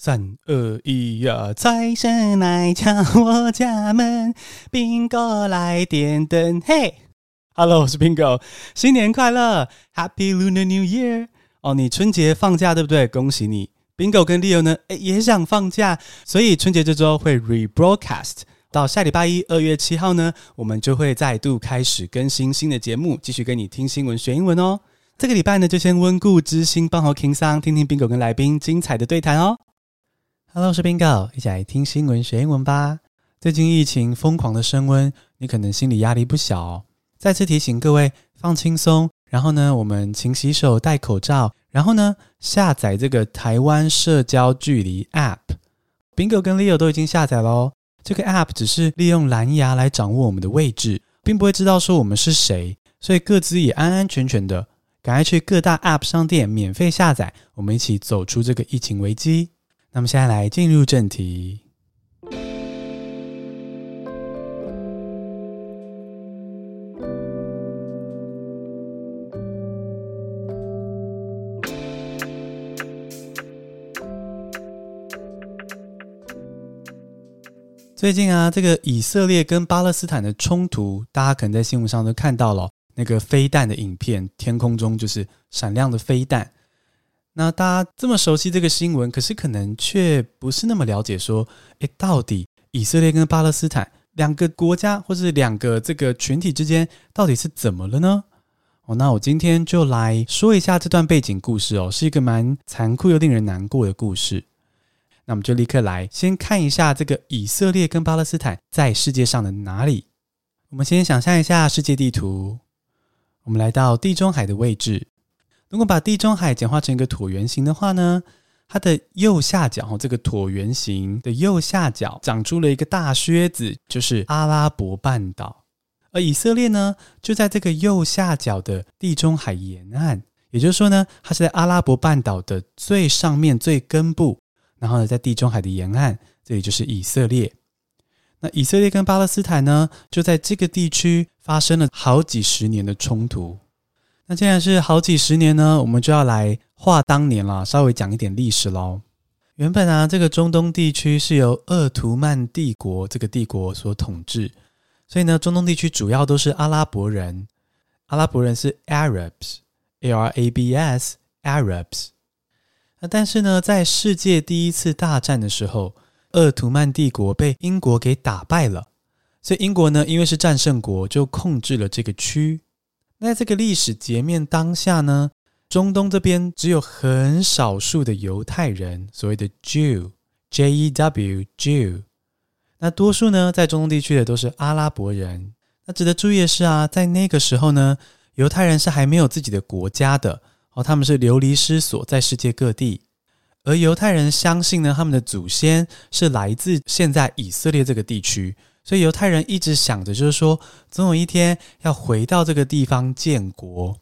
三二一呀！财神来敲我家门，Bingo 来点灯。嘿，Hello，我是 Bingo，新年快乐，Happy Lunar New Year！哦，你春节放假对不对？恭喜你，Bingo 跟 Leo 呢，诶也想放假，所以春节这周会 rebroadcast 到下礼拜一，二月七号呢，我们就会再度开始更新新的节目，继续跟你听新闻学英文哦。这个礼拜呢，就先温故知新，帮好 King 桑，听听 Bingo 跟来宾精彩的对谈哦。Hello，我是 Bingo，一起来听新闻学英文吧。最近疫情疯狂的升温，你可能心理压力不小哦。再次提醒各位放轻松，然后呢，我们勤洗手、戴口罩，然后呢，下载这个台湾社交距离 App。Bingo 跟 Leo 都已经下载了。这个 App 只是利用蓝牙来掌握我们的位置，并不会知道说我们是谁，所以各自也安安全全的。赶快去各大 App 商店免费下载，我们一起走出这个疫情危机。那么现在来进入正题。最近啊，这个以色列跟巴勒斯坦的冲突，大家可能在新闻上都看到了那个飞弹的影片，天空中就是闪亮的飞弹。那大家这么熟悉这个新闻，可是可能却不是那么了解，说，诶，到底以色列跟巴勒斯坦两个国家或是两个这个群体之间到底是怎么了呢？哦，那我今天就来说一下这段背景故事哦，是一个蛮残酷又令人难过的故事。那我们就立刻来先看一下这个以色列跟巴勒斯坦在世界上的哪里。我们先想象一下世界地图，我们来到地中海的位置。如果把地中海简化成一个椭圆形的话呢，它的右下角，这个椭圆形的右下角长出了一个大靴子，就是阿拉伯半岛。而以色列呢，就在这个右下角的地中海沿岸，也就是说呢，它是在阿拉伯半岛的最上面、最根部，然后呢，在地中海的沿岸，这里就是以色列。那以色列跟巴勒斯坦呢，就在这个地区发生了好几十年的冲突。那既然是好几十年呢，我们就要来话当年了，稍微讲一点历史喽。原本啊，这个中东地区是由鄂图曼帝国这个帝国所统治，所以呢，中东地区主要都是阿拉伯人。阿拉伯人是 Arabs，A R A B S，Arabs。那但是呢，在世界第一次大战的时候，鄂图曼帝国被英国给打败了，所以英国呢，因为是战胜国，就控制了这个区。那在这个历史截面当下呢，中东这边只有很少数的犹太人，所谓的 Jew，J-E-W，Jew。那多数呢，在中东地区的都是阿拉伯人。那值得注意的是啊，在那个时候呢，犹太人是还没有自己的国家的哦，他们是流离失所在世界各地。而犹太人相信呢，他们的祖先是来自现在以色列这个地区。所以犹太人一直想着，就是说，总有一天要回到这个地方建国。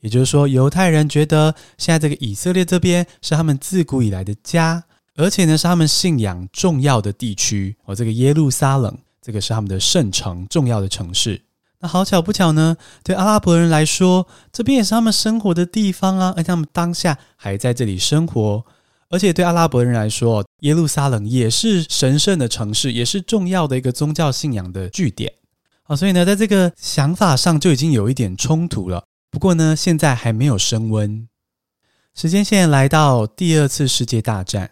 也就是说，犹太人觉得现在这个以色列这边是他们自古以来的家，而且呢是他们信仰重要的地区。哦，这个耶路撒冷，这个是他们的圣城，重要的城市。那好巧不巧呢，对阿拉伯人来说，这边也是他们生活的地方啊，而且他们当下还在这里生活。而且对阿拉伯人来说，耶路撒冷也是神圣的城市，也是重要的一个宗教信仰的据点。好，所以呢，在这个想法上就已经有一点冲突了。不过呢，现在还没有升温。时间线来到第二次世界大战。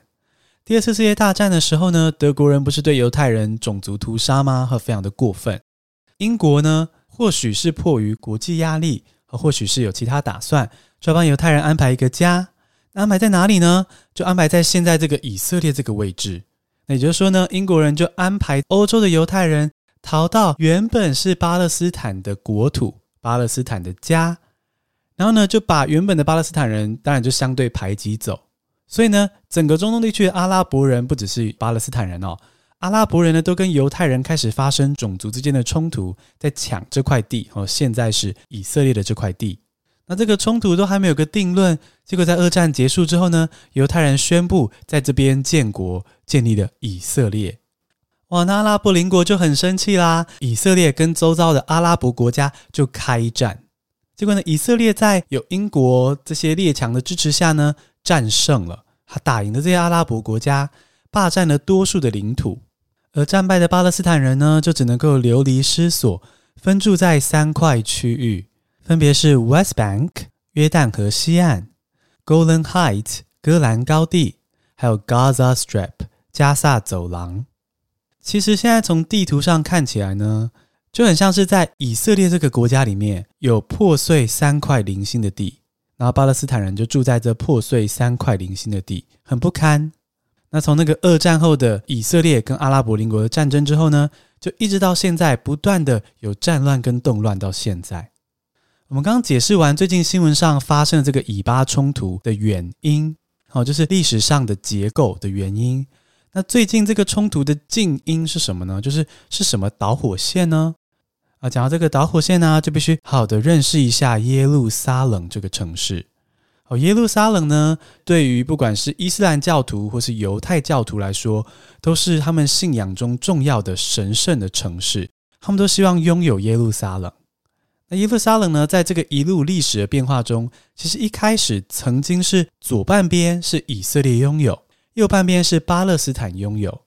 第二次世界大战的时候呢，德国人不是对犹太人种族屠杀吗？和非常的过分。英国呢，或许是迫于国际压力，和或许是有其他打算，就要帮犹太人安排一个家。安排在哪里呢？就安排在现在这个以色列这个位置。那也就是说呢，英国人就安排欧洲的犹太人逃到原本是巴勒斯坦的国土，巴勒斯坦的家，然后呢，就把原本的巴勒斯坦人当然就相对排挤走。所以呢，整个中东地区的阿拉伯人不只是巴勒斯坦人哦，阿拉伯人呢都跟犹太人开始发生种族之间的冲突，在抢这块地哦，现在是以色列的这块地。那这个冲突都还没有个定论，结果在二战结束之后呢，犹太人宣布在这边建国，建立了以色列。哇，那阿拉伯邻国就很生气啦，以色列跟周遭的阿拉伯国家就开战。结果呢，以色列在有英国这些列强的支持下呢，战胜了，他打赢了这些阿拉伯国家，霸占了多数的领土，而战败的巴勒斯坦人呢，就只能够流离失所，分住在三块区域，分别是 West Bank 约旦河西岸、Golan Heights 戈兰高地，还有 Gaza Strip 加萨走廊。其实现在从地图上看起来呢，就很像是在以色列这个国家里面有破碎三块零星的地，然后巴勒斯坦人就住在这破碎三块零星的地，很不堪。那从那个二战后的以色列跟阿拉伯邻国的战争之后呢，就一直到现在不断的有战乱跟动乱到现在。我们刚刚解释完最近新闻上发生的这个以巴冲突的原因，好，就是历史上的结构的原因。那最近这个冲突的近因是什么呢？就是是什么导火线呢？啊，讲到这个导火线呢，就必须好好的认识一下耶路撒冷这个城市。哦，耶路撒冷呢，对于不管是伊斯兰教徒或是犹太教徒来说，都是他们信仰中重要的神圣的城市。他们都希望拥有耶路撒冷。那耶路撒冷呢，在这个一路历史的变化中，其实一开始曾经是左半边是以色列拥有。右半边是巴勒斯坦拥有。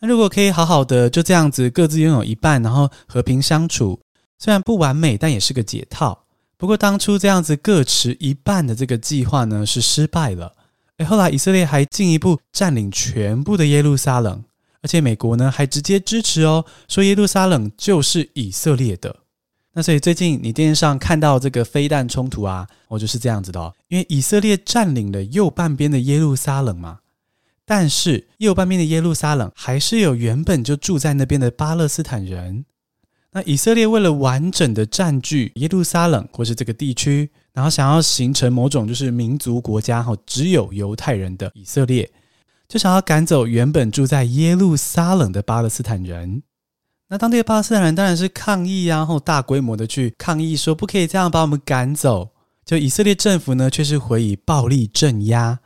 那如果可以好好的就这样子各自拥有一半，然后和平相处，虽然不完美，但也是个解套。不过当初这样子各持一半的这个计划呢，是失败了。诶，后来以色列还进一步占领全部的耶路撒冷，而且美国呢还直接支持哦，说耶路撒冷就是以色列的。那所以最近你电视上看到这个飞弹冲突啊，我就是这样子的哦，因为以色列占领了右半边的耶路撒冷嘛。但是右半边的耶路撒冷还是有原本就住在那边的巴勒斯坦人。那以色列为了完整的占据耶路撒冷或是这个地区，然后想要形成某种就是民族国家，哈，只有犹太人的以色列，就想要赶走原本住在耶路撒冷的巴勒斯坦人。那当地的巴勒斯坦人当然是抗议啊，然后大规模的去抗议，说不可以这样把我们赶走。就以色列政府呢，却是回以暴力镇压，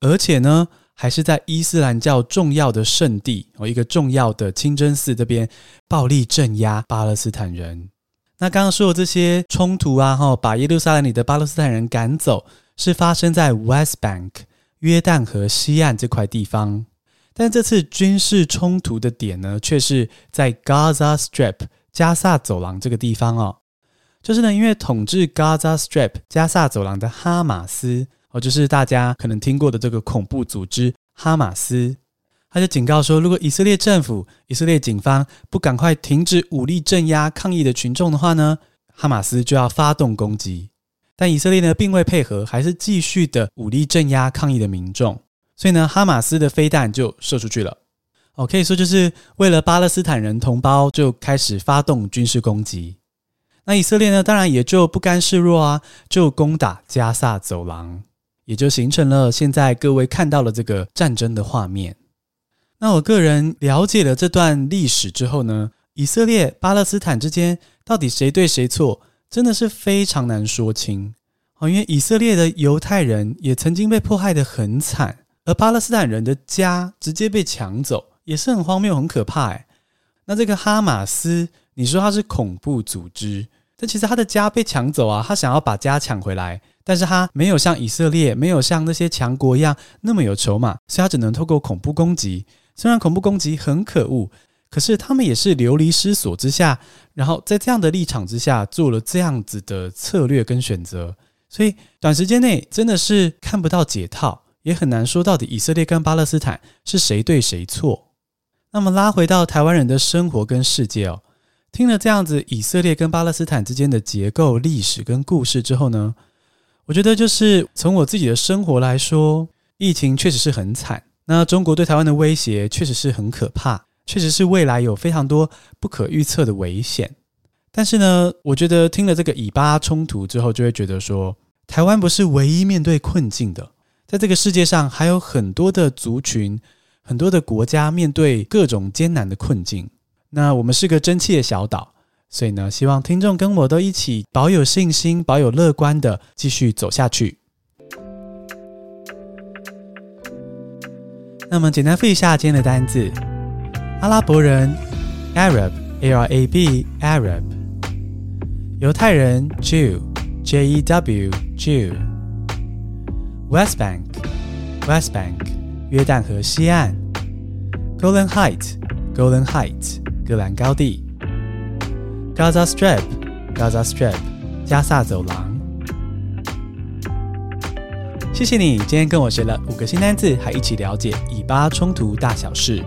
而且呢。还是在伊斯兰教重要的圣地哦，一个重要的清真寺这边暴力镇压巴勒斯坦人。那刚刚说的这些冲突啊，哈，把耶路撒冷里的巴勒斯坦人赶走，是发生在 West Bank 约旦河西岸这块地方。但这次军事冲突的点呢，却是在 Gaza Strip 加萨走廊这个地方哦。就是呢，因为统治 Gaza Strip 加萨走廊的哈马斯。哦，就是大家可能听过的这个恐怖组织哈马斯，他就警告说，如果以色列政府、以色列警方不赶快停止武力镇压抗议的群众的话呢，哈马斯就要发动攻击。但以色列呢，并未配合，还是继续的武力镇压抗议的民众。所以呢，哈马斯的飞弹就射出去了。哦，可以说就是为了巴勒斯坦人同胞，就开始发动军事攻击。那以色列呢，当然也就不甘示弱啊，就攻打加萨走廊。也就形成了现在各位看到了这个战争的画面。那我个人了解了这段历史之后呢，以色列、巴勒斯坦之间到底谁对谁错，真的是非常难说清。哦，因为以色列的犹太人也曾经被迫害得很惨，而巴勒斯坦人的家直接被抢走，也是很荒谬、很可怕。哎，那这个哈马斯，你说他是恐怖组织，但其实他的家被抢走啊，他想要把家抢回来。但是他没有像以色列，没有像那些强国一样那么有筹码，所以他只能透过恐怖攻击。虽然恐怖攻击很可恶，可是他们也是流离失所之下，然后在这样的立场之下做了这样子的策略跟选择。所以短时间内真的是看不到解套，也很难说到底以色列跟巴勒斯坦是谁对谁错。那么拉回到台湾人的生活跟世界哦，听了这样子以色列跟巴勒斯坦之间的结构、历史跟故事之后呢，我觉得就是从我自己的生活来说，疫情确实是很惨。那中国对台湾的威胁确实是很可怕，确实是未来有非常多不可预测的危险。但是呢，我觉得听了这个以巴冲突之后，就会觉得说，台湾不是唯一面对困境的，在这个世界上还有很多的族群、很多的国家面对各种艰难的困境。那我们是个争气的小岛。所以呢，希望听众跟我都一起保有信心，保有乐观的继续走下去。那么，简单复一下今天的单字：阿拉伯人 （Arab，A-R-A-B，Arab）；犹太人 （Jew，J-E-W，Jew） （West Bank） West Bank, 约旦河西岸，Golan Heights（Golan Heights） 戈兰高地，Gaza Strip（Gaza Strip） 加萨走廊。谢谢你今天跟我学了五个新单字，还一起了解以巴冲突大小事。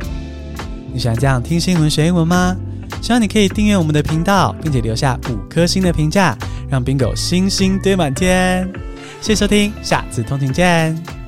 你喜欢这样听新闻学英文吗？希望你可以订阅我们的频道，并且留下五颗星的评价，让 Bingo 星星堆满天。谢谢收听，下次通勤见。